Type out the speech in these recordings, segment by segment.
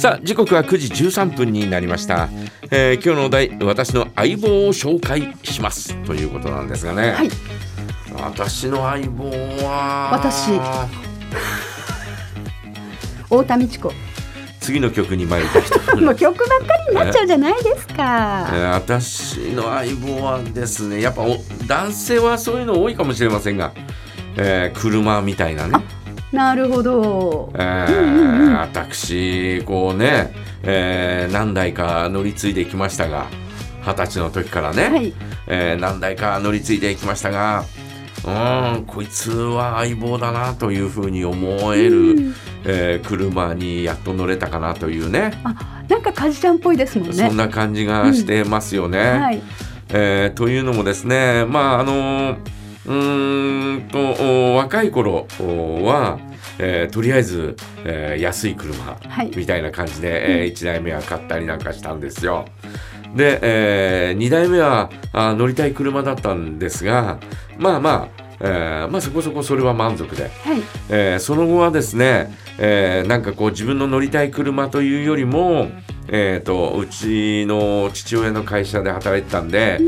さあ時刻は9時13分になりました、えー今日のお題私の相棒を紹介します。ということなんですがね、はい。私の相棒は私。太田美智子。次の曲に参りたいともう曲ばっかりになっちゃうじゃないですえか。ー私の相棒はですねやっぱお男性はそういうの多いかもしれませんが、えー車みたいなねなるほど。えー私こうね、えー何台か乗り継いできましたが二十歳の時からね、はい。えー何台か乗り継いできましたがうんこいつは相棒だなというふうに思える、うんえー車にやっと乗れたかなというねあ、なんかカジちゃんっぽいですもんね。そんな感じがしてますよね。はい。えーというのもですねまああのうーんとお若い頃おは、えーとりあえず、えー安い車はい。みたいな感じで、え1台目は買ったりなんかしたんですよ。で、え2台目はあ乗りたい車だったんですがまあまあ、えーまあそこそこそれは満足で、はい。えーその後はですね、えーなんかこう自分の乗りたい車というよりも、えー、とうちの父親の会社で働いてたんで、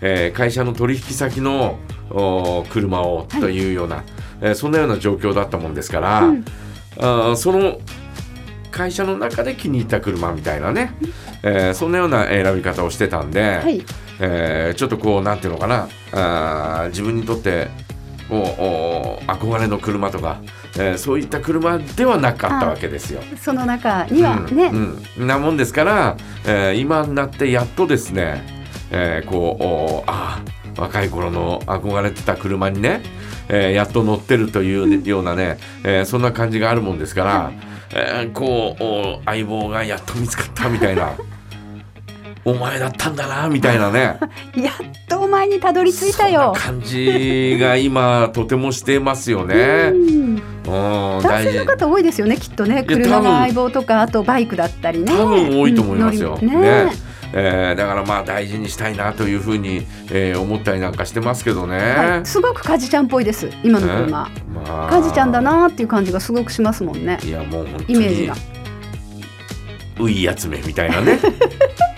えー会社の取引先のお車をというような、えーそんなような状況だったもんですから、うん。あーその会社の中で気に入った車みたいなね、えーそんなような選び方をしてたんで、はい。えーちょっとこうなんていうのかなあー自分にとって憧れの車とか、えーそういった車ではなかったわけですよ。その中にはね。うんうんなもんですから、えー今になってやっとですね、えーこうおあー若い頃の憧れてた車にね、えーやっと乗ってるというようなね、えーそんな感じがあるもんですから、えーこうお相棒がやっと見つかったみたいな お前だったんだなみたいなね。やっとお前にたどり着いたよ。そんな感じが今とてもしてますよね。男性の方多いですよね、きっとね。車の相棒とか、あとバイクだったりね。多分多いと思いますよ。うんねね。えーだからまあ大事にしたいなというふうに、えー思ったりなんかしてますけどね。はい、すごくカジちゃんっぽいです。今の車。まあカジちゃんだ。なーっていう感じがすごくしますもんね。いやもうイメージが。ういやつめみたいなね。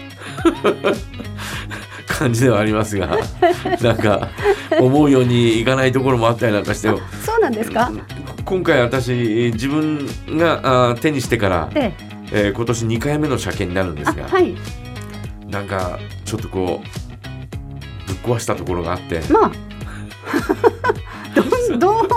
感じではありますが、なんか思うようにいかないところもあったりなんかして。そうなんですか？今回私自分があー手にしてから、ええ。えー今年2回目の車検になるんですあ、が、はい。なんかちょっとこうぶっ壊したところがあってまあ。どん、どん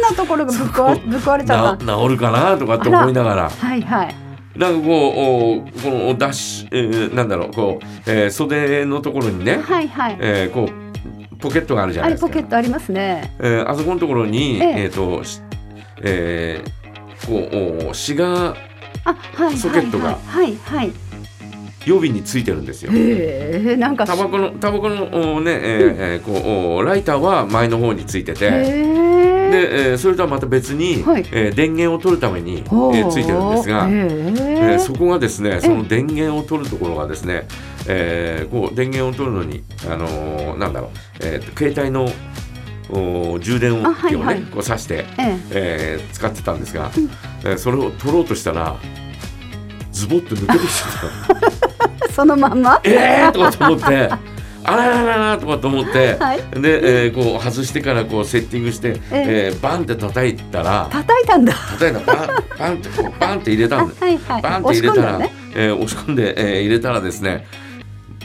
なところがぶっ壊れちゃなった？治るかなとかって思いながらはいはい。なんかこうおこのダッシュ、えーなんだろうこう、えー袖のところにね、はいはい。えーこうポケットがあるじゃなあれいですかポケットありますね。えーあそこのところに、えええーとしえーこうおシガー。ソケットがはいはい。予備についてるんですよ。なんか。タバコのタバコのおね、えーえーこうおライターは前の方についてて。で、えーそれとはまた別に、はいえー電源を取るために、えーついてるんですが、へええーそこがですねその電源を取るところがですね、えーこう電源を取るのに、あのーなんだろう、えーと携帯のお充電をあはい器をね、はいこう挿して、ええー使ってたんですが、うんえーそれを取ろうとしたらズボッと抜けてきちゃった。え。そのまんま？えーとかと思って。あららららとかと思って、はい。で、えーこう外してからこうセッティングして、ええーバンって叩いたら叩いたんだ。叩いたらバンバンってこうバンって入れたあんではいはい。バンって押し入れたら、ね。えー押し込んで、えー入れたらですね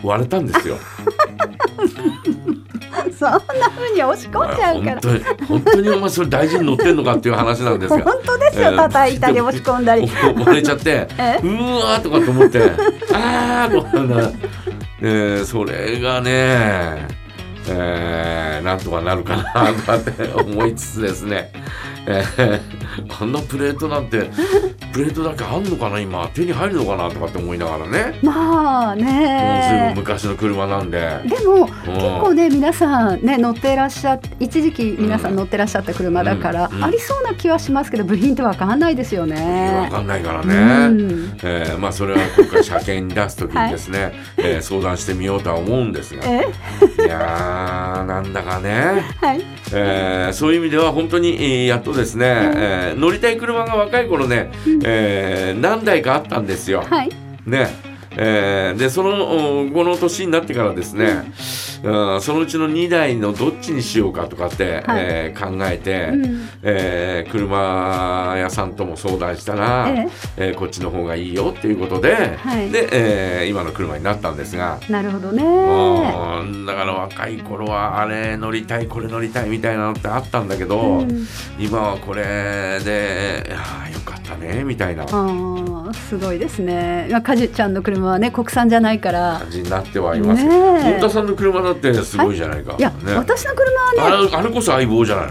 割れたんですよ。そんな風に押し込んじゃうから。本当に本当にお前それ大事に乗ってんのかっていう話なんです本が。当ですよ。えー叩いたり押し込んだり。お割れちゃってえうわーとかと思ってあーとかな、えそれがね、えーなんとかなるかなとかって思いつつですね、えーあんなプレートなんてプレートだけあんのかな今？手に入るのかなとかって思いながらね。まあもうずいぶんね。昔の車なんで。でも結うん。構ね皆さんね乗ってらっしゃ一時期皆さん乗ってらっしゃった車だから、うん。うん。ありそうな気はしますけど部品ってわかんないですよわね。かんないからうね、ん。えーまあそれは今回車検に出す時にですね、えー相談してみようとは思うんですが。え？いやーなんだかね。はい。えーそういう意味では本当にえーやっとですね、えー乗りたい車が若い頃ね、えー何台かあったんですよ。はい。ね。えーでそのおこの年になってからですね、うん。そのうちの2台のどっちにしようかとかって、はい。えー考えて、うん。えー車屋さんとも相談したら、ええ。ーこっちの方がいいよっていうことで、はい。で、えー今の車になったんですが。なるほどね。うん。だから若い頃はあれ乗りたいこれ乗りたいみたいなのってあったんだけど、うん。今はこれでよかったねみたいな。すごいですね。まあかじちゃんの車はね国産じゃないから。感じになってはいますけね本田さんの車だってすごいじゃないか。いや、ね、私の車はね。あれあれこそ相棒じゃない。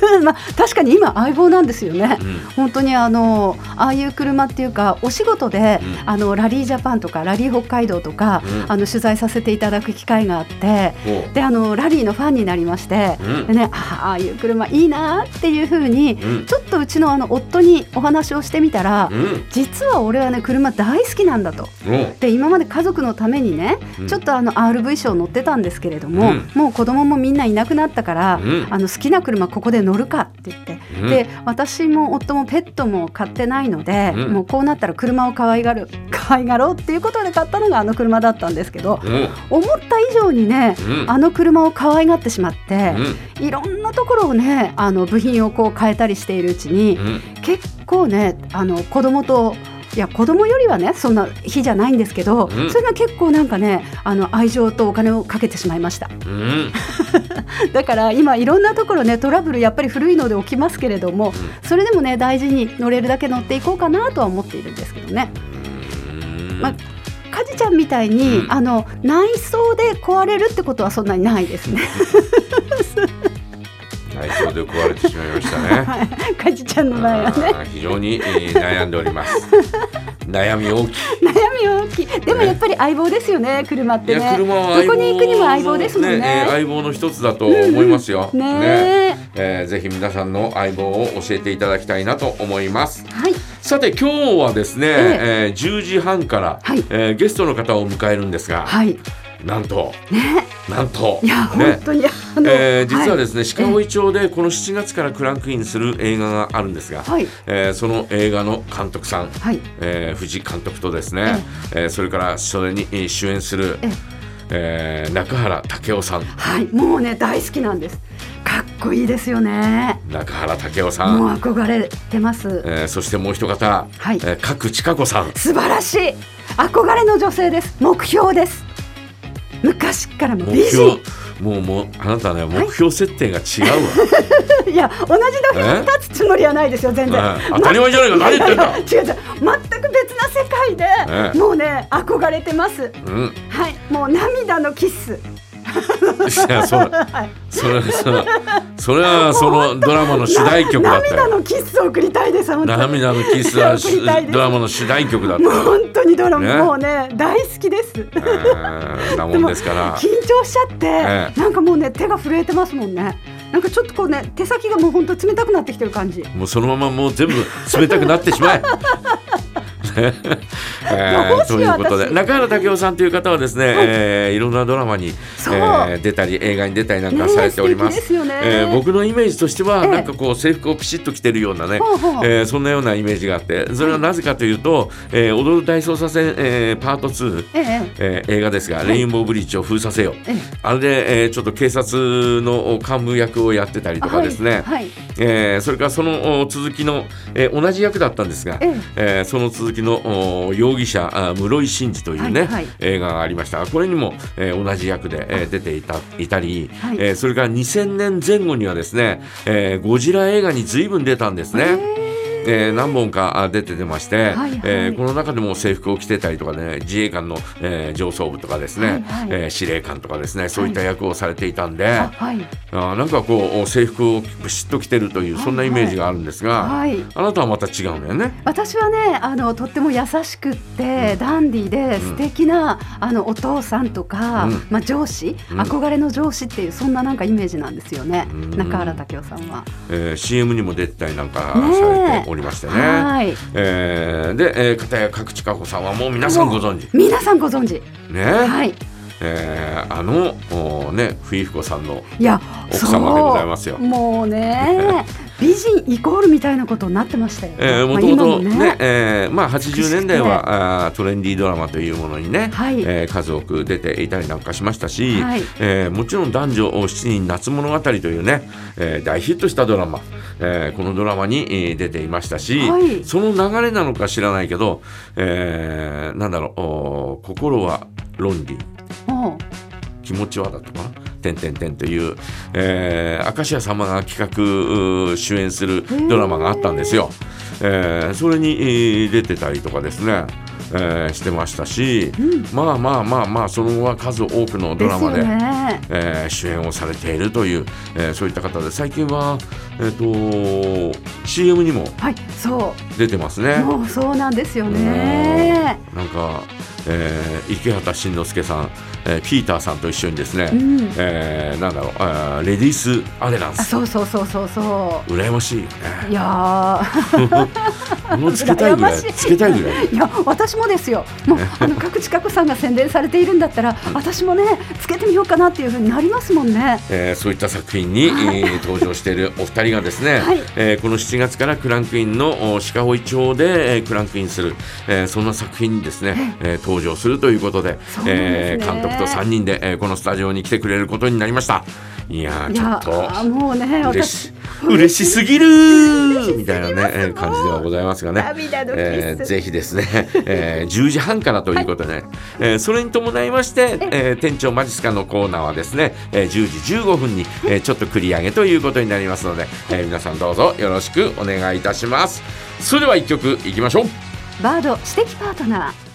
まあ、確かに今相棒なんですよね、うん。本当にあのああいう車っていうかお仕事で、うん。あのラリージャパンとかラリー北海道とか、うん。あの取材させていただく機会があってであのラリーのファンになりまして、うん。でね、あああいう車いいなっていうふうに、うん。ちょっとうちのあの夫にお話をしてみたら、うん。実は俺はね車大好きなんだと。う。んで今まで家族のためにね、うん。ちょっとあの RV ショー乗ってたんですけれども、うん。もう子供もみんないなくなったから、うん。あの好きな車ここで乗るかって言って、うん。で私も夫もペットも飼ってないので、うん。もうこうなったら車を可愛がる 可愛がろうっていうことで買ったのがあの車だったんですけどうん。思った以上にね、うん。あの車を可愛がってしまって、うん。いろんなところをねあの部品をこう変えたりしているうちに、うん。結構ねあの子供といや子供よりはねそんな日じゃないんですけど、うん。それが結構なんかねあの愛情とお金をかけてしまいました。うん。だから今いろんなところねトラブルやっぱり古いので起きますけれども、それでもね大事に乗れるだけ乗っていこうかなとは思っているんですけどね。うん。まあかじちゃんみたいに、うん。あの内装で壊れるってことはそんなにないですね。で壊れてしまいましたね。はい。かじちゃんの場合はね。非常に、えー悩んでおります。悩み大きい。悩み大きい。でもやっぱり相棒ですよね車ってね。車はどこに行くにも相棒ですもんね。えー相棒の一つだと思いますよ。ね。ええーぜひ皆さんの相棒を教えていただきたいなと思います。はい。さて今日はですね、ええ。ー10時半から、はい。えーゲストの方を迎えるんですが、はいなんと。ね。なんと。いやね。本当にあの、えー実はねですね、鹿追町でこの7月からクランクインする映画があるんですが、はい。えーその映画の監督さん、はい。えー藤監督とですね、えーそれからそれにえー主演するえ、え。ー中原武雄さん。はい。もうね大好きなんです。かっこいいですよね。中原武雄さ、もうん憧れてます。えーそしてもう一方、はい。えー角千佳子さん。素晴らしい。憧れの女性です。目標です昔からの目美人。標もうもうあなたね目標設定が違うわ、いや同じ土俵に立つつもりはないですよ全然、え？え当たり前じゃないか何言ってんだ？違う違う。全く別な世界で、ええ。もうね憧れてます。うん。はい。もう涙のキッスいやそれはいそれそれそれはそのドラマの主題曲だったよ涙のキッスを送りたいです涙のキスはドラマの主題曲だった本当にドラマ、ねもうね大好きです。えーなもんですから緊張しちゃって、ええなんかもうね手が震えてますもんね。なんかちょっとこうね手先がもう本当冷たくなってきてる感じ。もうそのままもう全部冷たくなってしまえ。ねえということで私中原武雄さんという方はですね、えーいろんなドラマに、えー出たり映画に出たりなんかされております。ねえー僕のイメージとしては、ええ。なんかこう制服をピシッと着てるようなね、ほうほう。えーそんなようなイメージがあってそれはなぜかというと「えー踊る大捜査線、えーパート2」ええ。えー映画ですが、レインボーブリッジを封鎖せよ」ええ。あれで、えーちょっと警察の幹部役をやってたりとかですね、はい。はいえーそれからそのお続きの、えー同じ役だったんですが、ええ。ーその続きのお容疑者あ室井慎二というね、はいはい。映画がありましたがこれにも、えー同じ役で、えー出ていたいたり、はい。えーそれから2000年前後にはですね、えーゴジラ映画に随分出たんですね。えー何本かあ出て出まして、はいはい。えーこの中でも制服を着てたりとかね自衛官の、えー上層部とかですね、はいはい。えー司令官とかですねそういった役をされていたんで、あはい。あーなんかこう制服をビシッと着てるというはいそんなイメージがあるんですが、はい。あなたはまた違うんだよね。私はねあのとっても優しくって、ダンディーで素敵な、あのお父さんとか、うん。まあ上司、うん。憧れの上司っていうそんななんかイメージなんですよね、うん。中原武雄さんは。えー CM にも出てたりなんかされておりましてね。はい。えーで、えー、片や角地佳子さんはもう皆さんご存知。皆さんご存知。ね、はい。えーあのおね冬彦さんのいや奥様でございますよもうね 美人イコールみたいなことになってましたよ、えー、もまあともと今ね、えーまあ、80年代はあートレンディードラマというものにね、はい。えー数多く出ていたりなんかしましたし、はい。えーもちろん男女7人夏物語というね、えー大ヒットしたドラマ、えーこのドラマにえー出ていましたし、はい。その流れなのか知らないけど、えーなんだろう心は論理。気持ちはだとかな「てんてんてん」という、えー、明石家さんまが企画うー主演するドラマがあったんですよ。えーそれにえー出てたりとかですね、えーしてましたし、まあまあまあまあその後は数多くのドラマで。ねえー主演をされているという、えーそういった方で最近は、えー、と CM にもはいそ出てますね。うもうそうなんですよねなんか、えー池畑慎之介さん、えーピーターさんと一緒にですね、うん。えーなんだろうあーレディースアデランあスそうそうそうそうそ羨ましいよね。ういや もうつけたいぐらい羨ましいつけたいぐらい。ーいや私もですよ。もうあの各地角さんが宣伝されているんだったら私もねつけてみようかなっていうふうになりますもんね。えーそういった作品に、えー登場しているお二人がですね、はい。えーこの7月からクランクインのお鹿追町で、えークランクインする、えーそんな作品にですね、えー登場するということでですねえー監督と3人で、えーこのスタジオに来てくれることになりましたいやちょっやともうね嬉し私嬉しすぎるーみたいなね、えー感じではございますがね。えーぜひですね、えー10時半からということで、えーそれに伴いまして、えー店長マジスカのコーナーはですね、えー10時15分に、えーちょっと繰り上げということになりますので、えー皆さんどうぞよろしくお願いいたします。それでは一曲いきましょう。バード知的パートナー